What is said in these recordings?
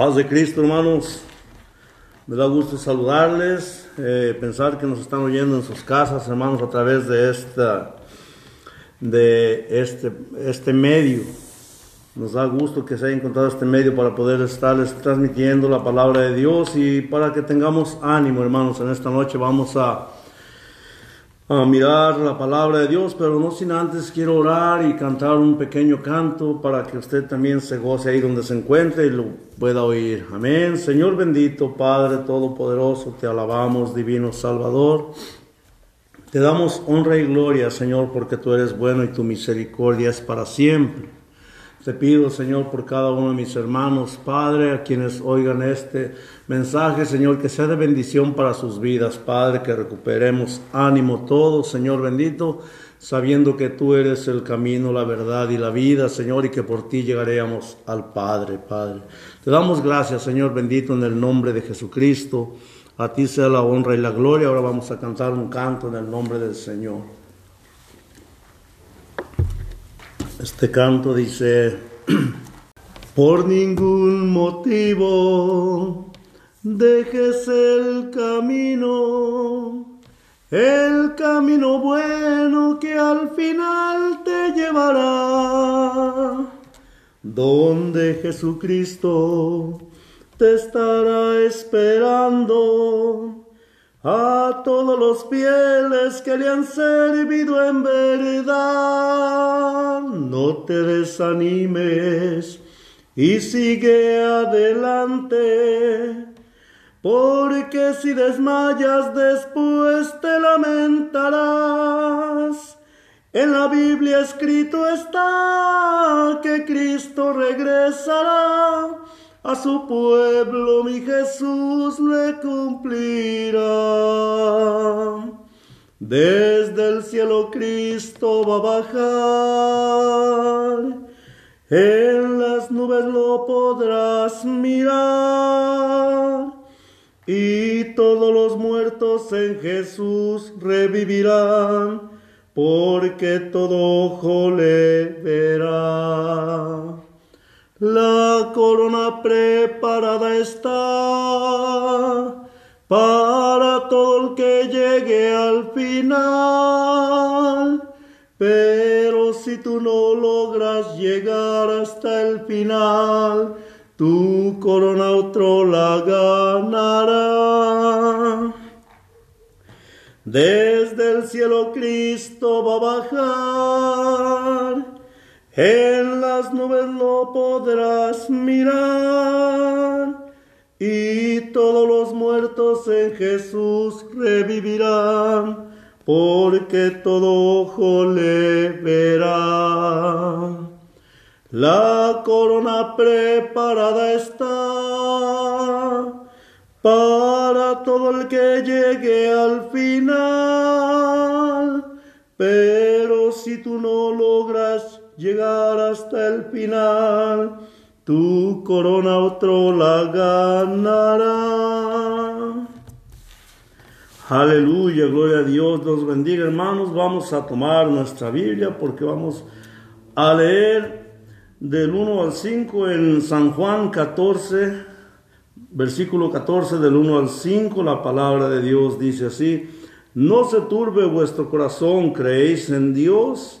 Paz de Cristo, hermanos. Me da gusto saludarles, eh, pensar que nos están oyendo en sus casas, hermanos, a través de esta, de este, este medio. Nos da gusto que se haya encontrado este medio para poder estarles transmitiendo la palabra de Dios y para que tengamos ánimo, hermanos. En esta noche vamos a a mirar la palabra de Dios, pero no sin antes quiero orar y cantar un pequeño canto para que usted también se goce ahí donde se encuentre y lo pueda oír. Amén. Señor bendito, Padre Todopoderoso, te alabamos, Divino Salvador. Te damos honra y gloria, Señor, porque tú eres bueno y tu misericordia es para siempre. Te pido, Señor, por cada uno de mis hermanos, Padre, a quienes oigan este mensaje, Señor, que sea de bendición para sus vidas, Padre, que recuperemos ánimo todos, Señor bendito, sabiendo que tú eres el camino, la verdad y la vida, Señor, y que por ti llegaremos al Padre, Padre. Te damos gracias, Señor bendito, en el nombre de Jesucristo. A ti sea la honra y la gloria. Ahora vamos a cantar un canto en el nombre del Señor. Este canto dice, por ningún motivo dejes el camino, el camino bueno que al final te llevará, donde Jesucristo te estará esperando a todos los fieles que le han servido en verdad. No te desanimes y sigue adelante, porque si desmayas después te lamentarás. En la Biblia escrito está que Cristo regresará a su pueblo mi Jesús le cumplirá. Desde el cielo Cristo va a bajar, en las nubes lo podrás mirar, y todos los muertos en Jesús revivirán, porque todo ojo le verá. Corona preparada está para todo el que llegue al final. Pero si tú no logras llegar hasta el final, tu corona otro la ganará. Desde el cielo Cristo va a bajar en las nubes lo podrás mirar y todos los muertos en Jesús revivirán, porque todo ojo le verá. La corona preparada está para todo el que llegue al final, pero si tú no logras llegar hasta el final, tu corona otro la ganará. Aleluya, gloria a Dios, nos bendiga hermanos. Vamos a tomar nuestra Biblia porque vamos a leer del 1 al 5 en San Juan 14, versículo 14 del 1 al 5, la palabra de Dios dice así, no se turbe vuestro corazón, creéis en Dios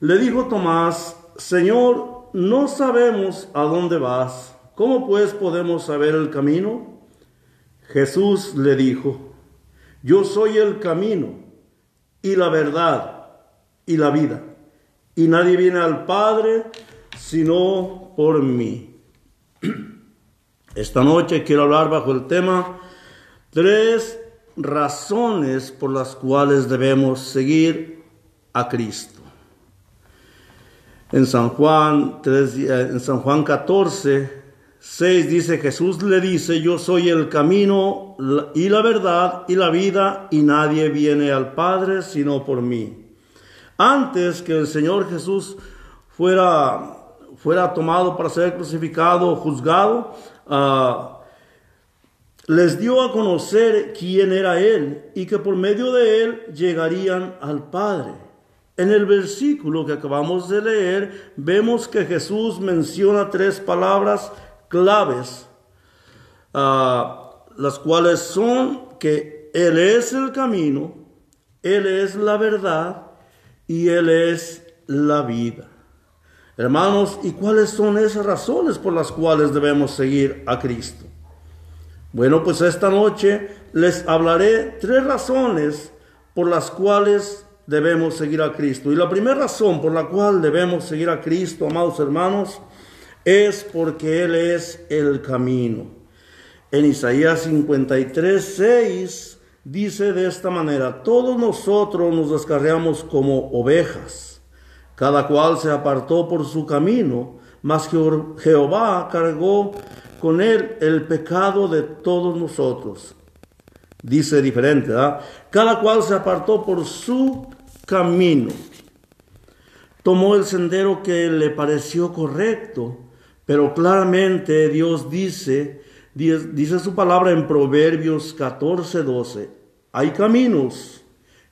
Le dijo Tomás, Señor, no sabemos a dónde vas, ¿cómo pues podemos saber el camino? Jesús le dijo, yo soy el camino y la verdad y la vida, y nadie viene al Padre sino por mí. Esta noche quiero hablar bajo el tema tres razones por las cuales debemos seguir a Cristo. En San Juan, en San Juan 14, 6 dice, Jesús le dice, yo soy el camino y la verdad y la vida y nadie viene al Padre sino por mí. Antes que el Señor Jesús fuera, fuera tomado para ser crucificado o juzgado, uh, les dio a conocer quién era Él y que por medio de Él llegarían al Padre. En el versículo que acabamos de leer, vemos que Jesús menciona tres palabras claves, ah, las cuales son que Él es el camino, Él es la verdad y Él es la vida. Hermanos, ¿y cuáles son esas razones por las cuales debemos seguir a Cristo? Bueno, pues esta noche les hablaré tres razones por las cuales debemos seguir a Cristo. Y la primera razón por la cual debemos seguir a Cristo, amados hermanos, es porque Él es el camino. En Isaías 53, 6 dice de esta manera, todos nosotros nos descarriamos como ovejas, cada cual se apartó por su camino, mas Jehová cargó con él el pecado de todos nosotros. Dice diferente, ¿verdad? Cada cual se apartó por su camino. Tomó el sendero que le pareció correcto, pero claramente Dios dice, dice su palabra en Proverbios 14, 12, hay caminos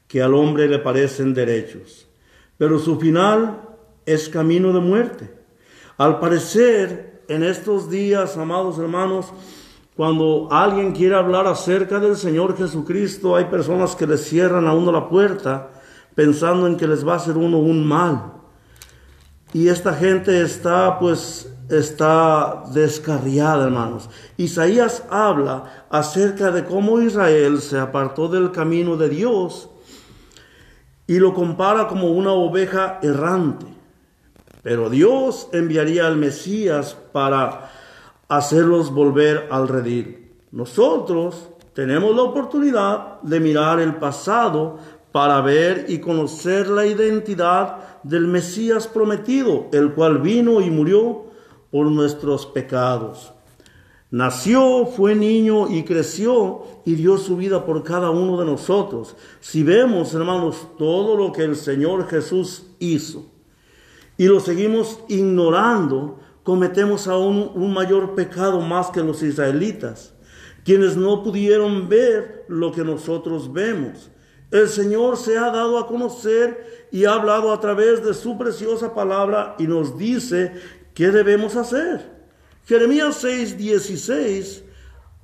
que al hombre le parecen derechos, pero su final es camino de muerte. Al parecer, en estos días, amados hermanos, cuando alguien quiere hablar acerca del Señor Jesucristo, hay personas que le cierran a uno la puerta pensando en que les va a hacer uno un mal. Y esta gente está pues está descarriada, hermanos. Isaías habla acerca de cómo Israel se apartó del camino de Dios y lo compara como una oveja errante. Pero Dios enviaría al Mesías para hacerlos volver al redil. Nosotros tenemos la oportunidad de mirar el pasado para ver y conocer la identidad del Mesías prometido, el cual vino y murió por nuestros pecados. Nació, fue niño y creció y dio su vida por cada uno de nosotros. Si vemos, hermanos, todo lo que el Señor Jesús hizo y lo seguimos ignorando, cometemos aún un mayor pecado más que los israelitas, quienes no pudieron ver lo que nosotros vemos. El Señor se ha dado a conocer y ha hablado a través de su preciosa palabra y nos dice qué debemos hacer. Jeremías 6, 16,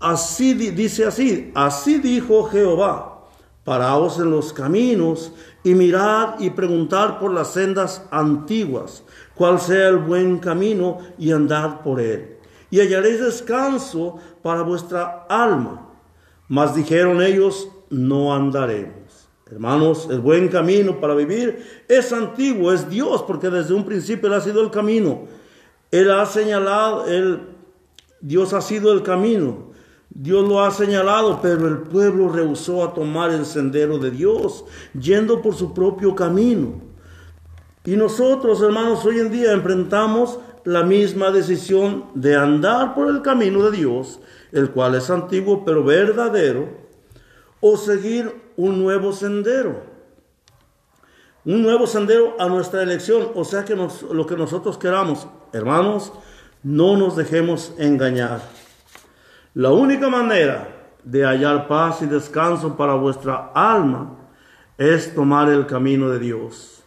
así dice así, así dijo Jehová, paraos en los caminos y mirad y preguntad por las sendas antiguas, cuál sea el buen camino y andad por él. Y hallaréis descanso para vuestra alma. Mas dijeron ellos, no andaremos. Hermanos, el buen camino para vivir es antiguo, es Dios, porque desde un principio Él ha sido el camino. Él ha señalado, él, Dios ha sido el camino. Dios lo ha señalado, pero el pueblo rehusó a tomar el sendero de Dios, yendo por su propio camino. Y nosotros, hermanos, hoy en día enfrentamos la misma decisión de andar por el camino de Dios, el cual es antiguo pero verdadero, o seguir un nuevo sendero. Un nuevo sendero a nuestra elección, o sea que lo que nosotros queramos. Hermanos, no nos dejemos engañar. La única manera de hallar paz y descanso para vuestra alma es tomar el camino de Dios.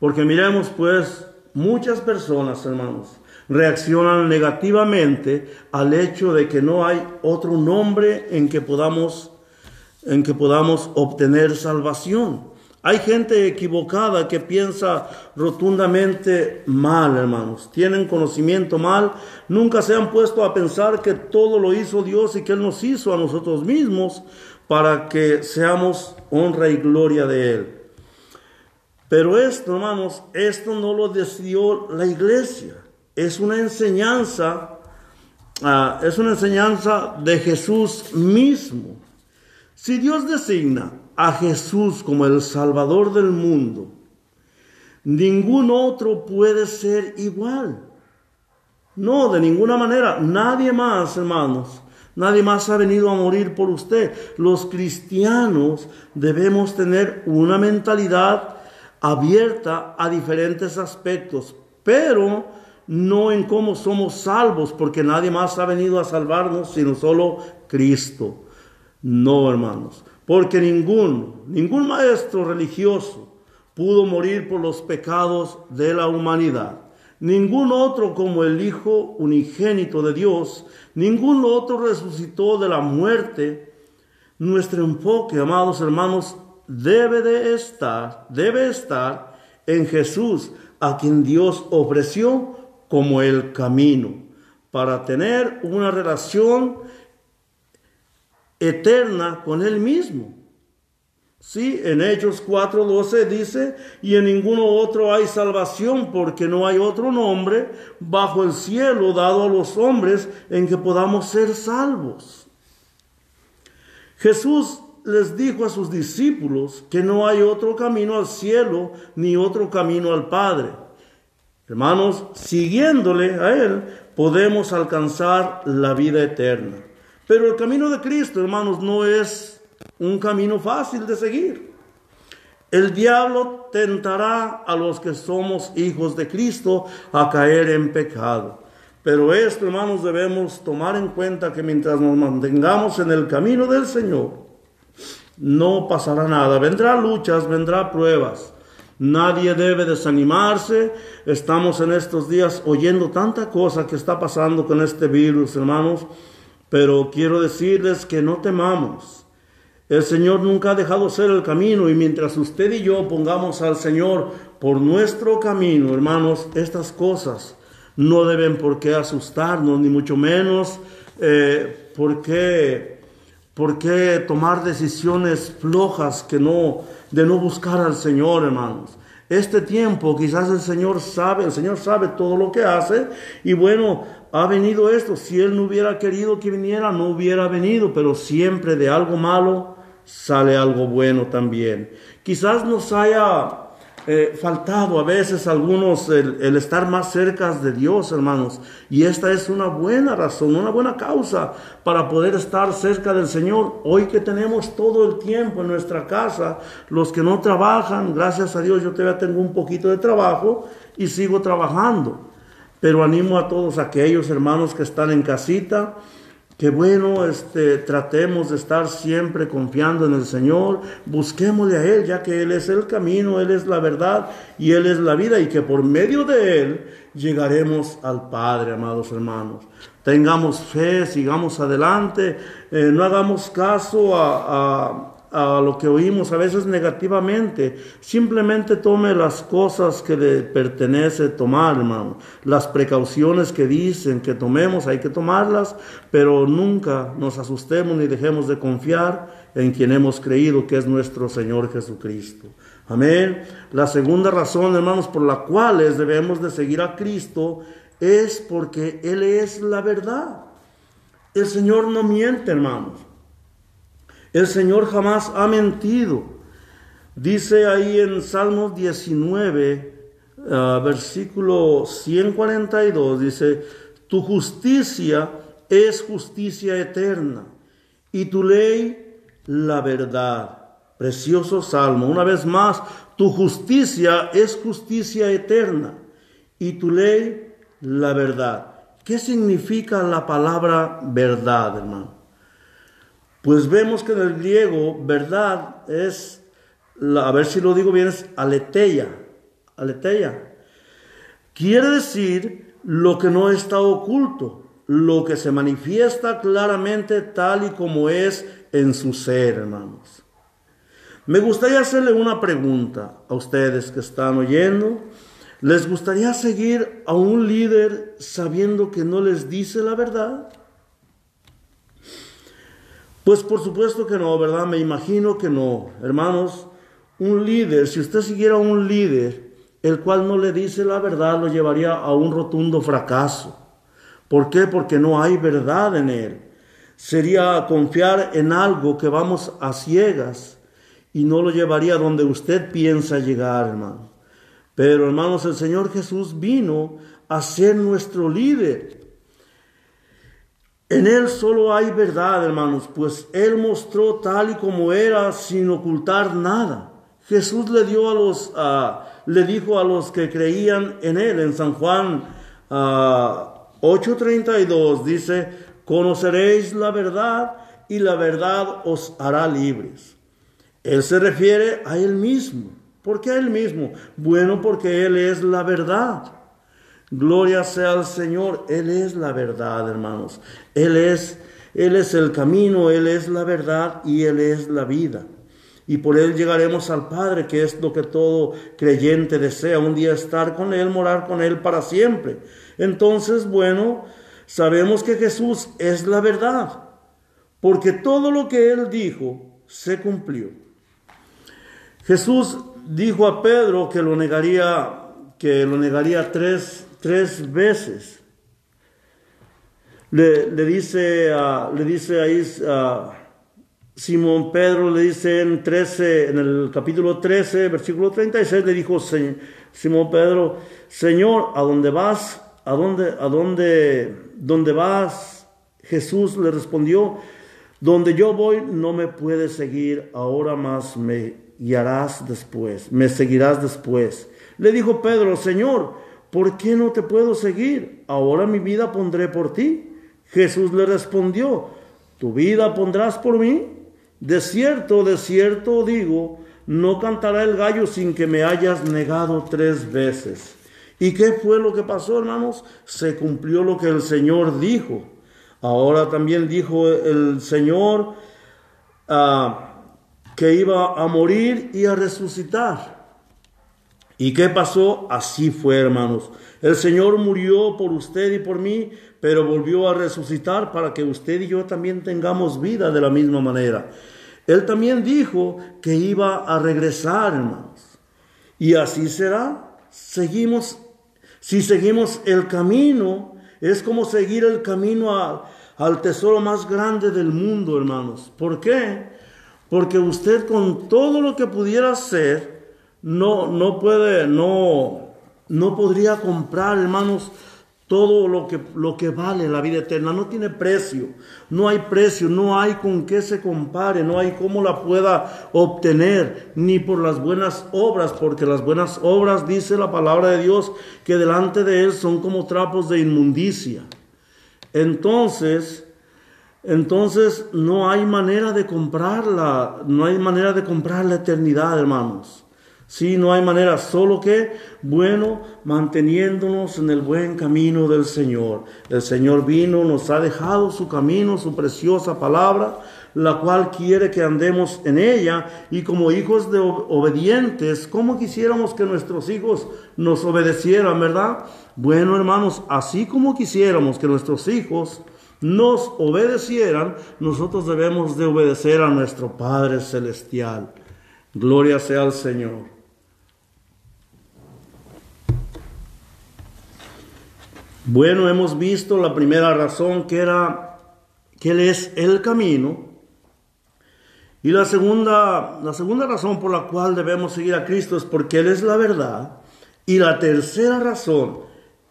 Porque miremos pues, muchas personas, hermanos, reaccionan negativamente al hecho de que no hay otro nombre en que podamos en que podamos obtener salvación. Hay gente equivocada que piensa rotundamente mal, hermanos. Tienen conocimiento mal. Nunca se han puesto a pensar que todo lo hizo Dios y que Él nos hizo a nosotros mismos para que seamos honra y gloria de Él. Pero esto, hermanos, esto no lo decidió la iglesia. Es una enseñanza, ah, es una enseñanza de Jesús mismo. Si Dios designa a Jesús como el Salvador del mundo, ningún otro puede ser igual. No, de ninguna manera. Nadie más, hermanos. Nadie más ha venido a morir por usted. Los cristianos debemos tener una mentalidad abierta a diferentes aspectos, pero no en cómo somos salvos, porque nadie más ha venido a salvarnos sino solo Cristo. No, hermanos, porque ningún, ningún maestro religioso pudo morir por los pecados de la humanidad. Ningún otro como el Hijo unigénito de Dios, ningún otro resucitó de la muerte. Nuestro enfoque, amados hermanos, debe de estar, debe estar en Jesús, a quien Dios ofreció como el camino para tener una relación eterna con Él mismo. Sí, en Hechos 4:12 dice, y en ninguno otro hay salvación, porque no hay otro nombre bajo el cielo dado a los hombres en que podamos ser salvos. Jesús les dijo a sus discípulos que no hay otro camino al cielo ni otro camino al Padre. Hermanos, siguiéndole a Él, podemos alcanzar la vida eterna. Pero el camino de Cristo, hermanos, no es un camino fácil de seguir. El diablo tentará a los que somos hijos de Cristo a caer en pecado. Pero esto, hermanos, debemos tomar en cuenta que mientras nos mantengamos en el camino del Señor, no pasará nada. Vendrá luchas, vendrá pruebas. Nadie debe desanimarse. Estamos en estos días oyendo tanta cosa que está pasando con este virus, hermanos. Pero quiero decirles que no temamos. El Señor nunca ha dejado ser el camino y mientras usted y yo pongamos al Señor por nuestro camino, hermanos, estas cosas no deben por qué asustarnos, ni mucho menos eh, por, qué, tomar decisiones flojas que no, de no buscar al Señor, hermanos. Este tiempo quizás el Señor sabe, el Señor sabe todo lo que hace y bueno, ha venido esto. Si Él no hubiera querido que viniera, no hubiera venido, pero siempre de algo malo sale algo bueno también. Quizás nos haya eh, faltado a veces algunos el, estar más cerca de Dios, hermanos. Y esta es una buena razón, una buena causa para poder estar cerca del Señor. Hoy que tenemos todo el tiempo en nuestra casa, los que no trabajan, gracias a Dios yo todavía tengo un poquito de trabajo y sigo trabajando. Pero animo a todos aquellos hermanos que están en casita que bueno, este, tratemos de estar siempre confiando en el Señor, busquémosle a Él, ya que Él es el camino, Él es la verdad y Él es la vida, y que por medio de Él llegaremos al Padre, amados hermanos. Tengamos fe, sigamos adelante, eh, no hagamos caso a a lo que oímos a veces negativamente. Simplemente tome las cosas que le pertenece tomar, hermano. Las precauciones que dicen que tomemos, hay que tomarlas, pero nunca nos asustemos ni dejemos de confiar en quien hemos creído que es nuestro Señor Jesucristo. Amén. La segunda razón, hermanos, por la cual debemos de seguir a Cristo es porque Él es la verdad. El Señor no miente, hermanos. El Señor jamás ha mentido. Dice ahí en Salmos 19, ah, versículo 142, dice, tu justicia es justicia eterna y tu ley la verdad. Precioso salmo. Una vez más, tu justicia es justicia eterna y tu ley la verdad. ¿Qué significa la palabra verdad, hermano? Pues vemos que en el griego verdad es, a ver si lo digo bien, es aleteia. Aleteia. Quiere decir lo que no está oculto, lo que se manifiesta claramente tal y como es en su ser, hermanos. Me gustaría hacerle una pregunta a ustedes que están oyendo. ¿Les gustaría seguir a un líder sabiendo que no les dice la verdad? Pues por supuesto que no, ¿verdad? Me imagino que no. Hermanos, un líder, si usted siguiera un líder, el cual no le dice la verdad, lo llevaría a un rotundo fracaso. ¿Por qué? Porque no hay verdad en él. Sería confiar en algo que vamos a ciegas y no lo llevaría donde usted piensa llegar, hermano. Pero hermanos, el Señor Jesús vino a ser nuestro líder. En Él solo hay verdad, hermanos, pues Él mostró tal y como era sin ocultar nada. Jesús le dio a los, le dijo a los que creían en Él, en San Juan 8:32 dice, conoceréis la verdad y la verdad os hará libres. Él se refiere a Él mismo. ¿Por qué a Él mismo? Bueno, porque Él es la verdad. Gloria sea al Señor. Él es la verdad, hermanos. Él es, Él es el camino, Él es la verdad y Él es la vida. Y por Él llegaremos al Padre, que es lo que todo creyente desea, un día estar con Él, morar con Él para siempre. Entonces, bueno, sabemos que Jesús es la verdad, porque todo lo que Él dijo se cumplió. Jesús dijo a Pedro que lo negaría, que lo negaría tres, tres veces. Le, dice, le dice ahí a Simón Pedro, le dice en, 13, en el capítulo 13, versículo 36, le dijo Simón Pedro, Señor, ¿a dónde vas? ¿A dónde, a dónde, dónde vas? Jesús le respondió, donde yo voy no me puedes seguir, ahora más me guiarás después, me seguirás después. Le dijo Pedro, Señor, ¿por qué no te puedo seguir? Ahora mi vida pondré por ti. Jesús le respondió, ¿tu vida pondrás por mí? De cierto, de cierto digo, no cantará el gallo sin que me hayas negado tres veces. ¿Y qué fue lo que pasó, hermanos? Se cumplió lo que el Señor dijo. Ahora también dijo el Señor, ah, que iba a morir y a resucitar. ¿Y qué pasó? Así fue, hermanos. El Señor murió por usted y por mí, pero volvió a resucitar para que usted y yo también tengamos vida de la misma manera. Él también dijo que iba a regresar, hermanos. Y así será. Seguimos, si seguimos el camino, es como seguir el camino al tesoro más grande del mundo, hermanos. ¿Por qué? Porque usted con todo lo que pudiera hacer, no, no puede, no, no podría comprar, hermanos, todo lo que, lo que vale la vida eterna. No tiene precio, no hay precio, no hay con qué se compare, no hay cómo la pueda obtener, ni por las buenas obras, porque las buenas obras, dice la palabra de Dios, que delante de Él son como trapos de inmundicia. Entonces, entonces no hay manera de comprarla, no hay manera de comprar la eternidad, hermanos. Sí, no hay manera, solo que, bueno, manteniéndonos en el buen camino del Señor. El Señor vino, nos ha dejado su camino, su preciosa palabra, la cual quiere que andemos en ella y como hijos de obedientes, ¿cómo quisiéramos que nuestros hijos nos obedecieran, verdad? Bueno, hermanos, así como quisiéramos que nuestros hijos nos obedecieran, nosotros debemos de obedecer a nuestro Padre Celestial. Gloria sea al Señor. Bueno, hemos visto la primera razón que era que Él es el camino. Y la segunda, la segunda razón por la cual debemos seguir a Cristo es porque Él es la verdad. Y la tercera razón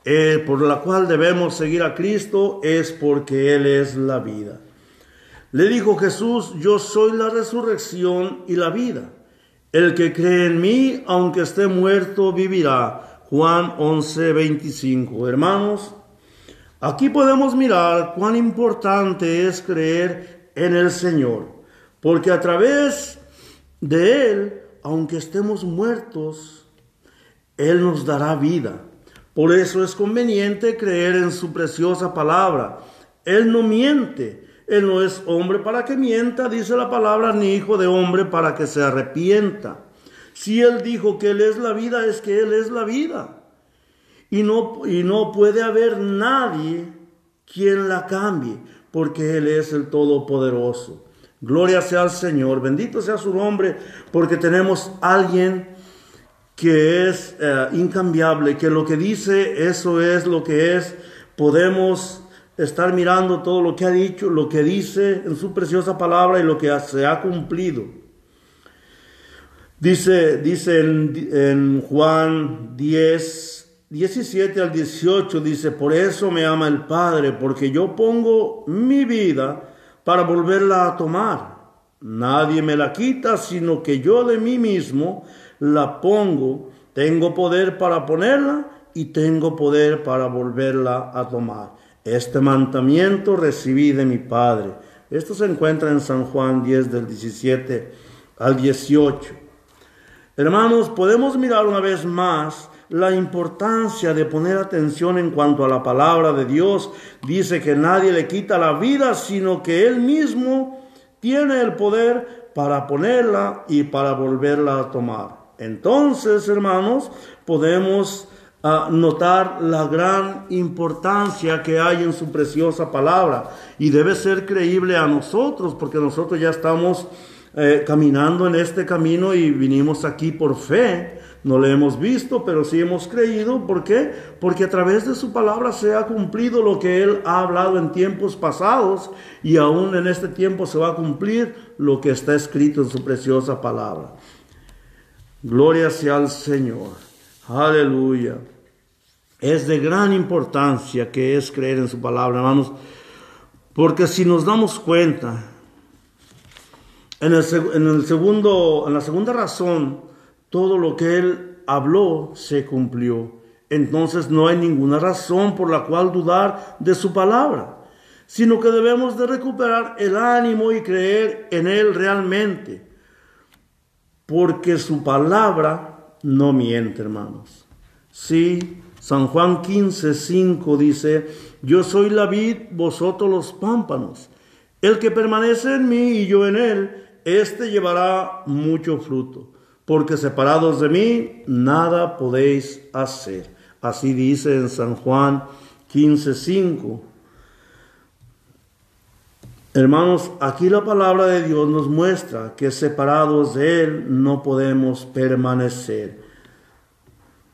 eh, por la cual debemos seguir a Cristo es porque Él es la vida. Le dijo Jesús, yo soy la resurrección y la vida. El que cree en mí, aunque esté muerto, vivirá. Juan 11, 25. Hermanos, aquí podemos mirar cuán importante es creer en el Señor, porque a través de Él, aunque estemos muertos, Él nos dará vida. Por eso es conveniente creer en su preciosa palabra. Él no miente. Él no es hombre para que mienta, dice la palabra, ni hijo de hombre para que se arrepienta. Si Él dijo que Él es la vida, es que Él es la vida. Y no, y no puede haber nadie quien la cambie, porque Él es el Todopoderoso. Gloria sea al Señor, bendito sea su nombre, porque tenemos alguien que es eh, incambiable, que lo que dice, eso es lo que es. Podemos estar mirando todo lo que ha dicho, lo que dice en su preciosa palabra y lo que se ha cumplido. Dice, dice en, Juan 10, 17 al 18 dice, por eso me ama el Padre, porque yo pongo mi vida para volverla a tomar. Nadie me la quita, sino que yo de mí mismo la pongo. Tengo poder para ponerla y tengo poder para volverla a tomar. Este mandamiento recibí de mi Padre. Esto se encuentra en San Juan 10 del 17 al 18. Hermanos, podemos mirar una vez más la importancia de poner atención en cuanto a la palabra de Dios. Dice que nadie le quita la vida, sino que Él mismo tiene el poder para ponerla y para volverla a tomar. Entonces, hermanos, podemos ah, notar la gran importancia que hay en su preciosa palabra y debe ser creíble a nosotros porque nosotros ya estamos eh, caminando en este camino y vinimos aquí por fe no le hemos visto, pero sí hemos creído. ¿Por qué? Porque a través de su palabra se ha cumplido lo que Él ha hablado en tiempos pasados y aún en este tiempo se va a cumplir lo que está escrito en su preciosa palabra. Gloria sea al Señor. Aleluya. Es de gran importancia que es creer en su palabra, hermanos, porque si nos damos cuenta, en el, segundo, en la segunda razón, todo lo que él habló se cumplió. Entonces no hay ninguna razón por la cual dudar de su palabra, sino que debemos de recuperar el ánimo y creer en él realmente, porque su palabra no miente, hermanos. Sí, San Juan 15, 5 dice, yo soy la vid, vosotros los pámpanos. El que permanece en mí y yo en él, éste llevará mucho fruto porque separados de mí nada podéis hacer. Así dice en San Juan 15:5. Hermanos, aquí la palabra de Dios nos muestra que separados de Él no podemos permanecer.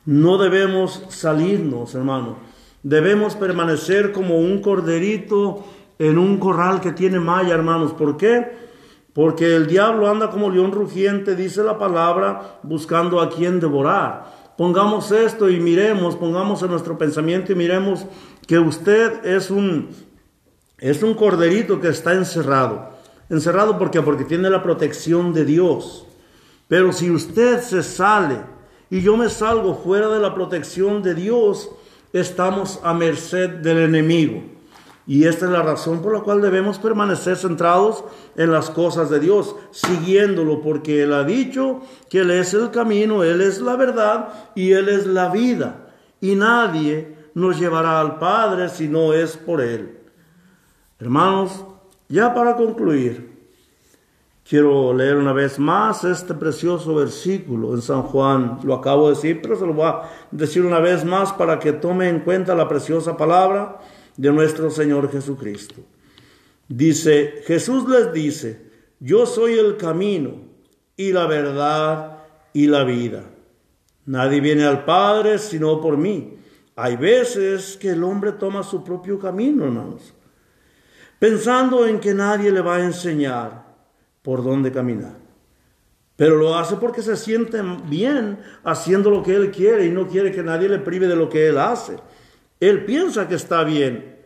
No debemos salirnos, hermanos. Debemos permanecer como un corderito en un corral que tiene malla, hermanos. ¿Por qué? Porque el diablo anda como león rugiente, dice la palabra, buscando a quien devorar. Pongamos esto y miremos, pongamos en nuestro pensamiento y miremos que usted es un, es un corderito que está encerrado. Encerrado porque porque tiene la protección de Dios. Pero si usted se sale y yo me salgo fuera de la protección de Dios, estamos a merced del enemigo. Y esta es la razón por la cual debemos permanecer centrados en las cosas de Dios, siguiéndolo, porque Él ha dicho que Él es el camino, Él es la verdad y Él es la vida. Y nadie nos llevará al Padre si no es por Él. Hermanos, ya para concluir, quiero leer una vez más este precioso versículo en San Juan. Lo acabo de decir, pero se lo voy a decir una vez más para que tome en cuenta la preciosa palabra de nuestro Señor Jesucristo. Dice, Jesús les dice, yo soy el camino y la verdad y la vida. Nadie viene al Padre sino por mí. Hay veces que el hombre toma su propio camino, hermanos, pensando en que nadie le va a enseñar por dónde caminar. Pero lo hace porque se siente bien haciendo lo que él quiere y no quiere que nadie le prive de lo que él hace. Él piensa que está bien,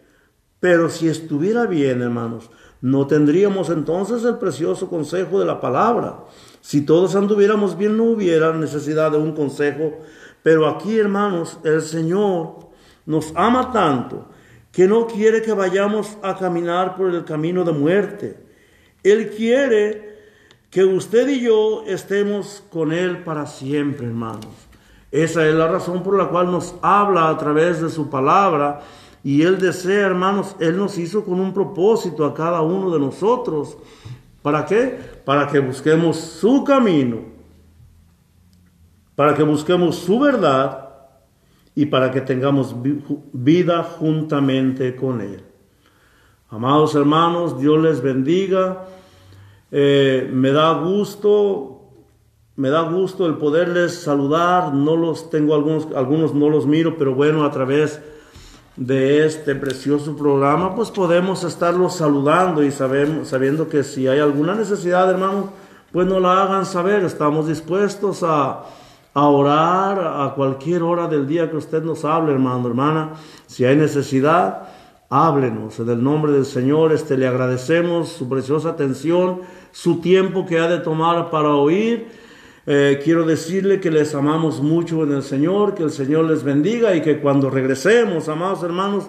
pero si estuviera bien, hermanos, no tendríamos entonces el precioso consejo de la palabra. Si todos anduviéramos bien, no hubiera necesidad de un consejo. Pero aquí, hermanos, el Señor nos ama tanto que no quiere que vayamos a caminar por el camino de muerte. Él quiere que usted y yo estemos con Él para siempre, hermanos. Esa es la razón por la cual nos habla a través de su palabra. Y Él desea, hermanos, Él nos hizo con un propósito a cada uno de nosotros. ¿Para qué? Para que busquemos su camino, para que busquemos su verdad y para que tengamos vida juntamente con Él. Amados hermanos, Dios les bendiga. Eh, me da gusto me da gusto el poderles saludar, no los tengo algunos, algunos no los miro, pero bueno, a través de este precioso programa, pues podemos estarlos saludando y sabemos, sabiendo que si hay alguna necesidad, hermanos, pues no la hagan saber, estamos dispuestos a, a orar a cualquier hora del día que usted nos hable, hermano, hermana. Si hay necesidad, háblenos. En el nombre del Señor, este, le agradecemos su preciosa atención, su tiempo que ha de tomar para oír. Eh, quiero decirle que les amamos mucho en el Señor, que el Señor les bendiga y que cuando regresemos, amados hermanos,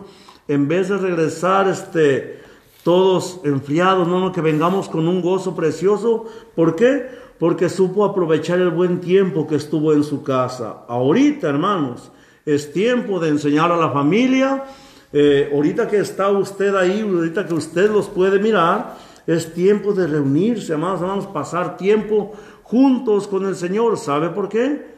en vez de regresar este, todos enfriados, no, no, que vengamos con un gozo precioso. ¿Por qué? Porque supo aprovechar el buen tiempo que estuvo en su casa. Ahorita, hermanos, es tiempo de enseñar a la familia. Eh, ahorita que está usted ahí, ahorita que usted los puede mirar, es tiempo de reunirse, amados hermanos, pasar tiempo juntos con el Señor. ¿Sabe por qué?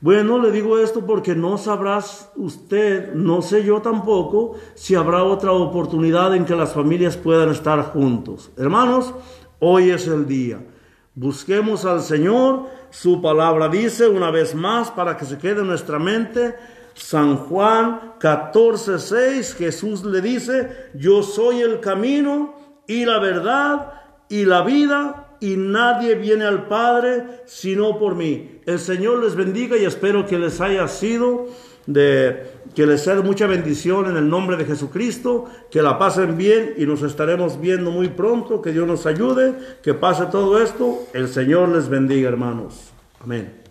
Bueno, le digo esto porque no sabrás usted, no sé yo tampoco, si habrá otra oportunidad en que las familias puedan estar juntos. Hermanos, hoy es el día. Busquemos al Señor. Su palabra dice una vez más para que se quede en nuestra mente. San Juan 14, 6, Jesús le dice, yo soy el camino y la verdad y la vida y nadie viene al Padre sino por mí. El Señor les bendiga y espero que les haya sido de que les sea mucha bendición en el nombre de Jesucristo, que la pasen bien y nos estaremos viendo muy pronto, que Dios nos ayude, que pase todo esto, el Señor les bendiga, hermanos. Amén.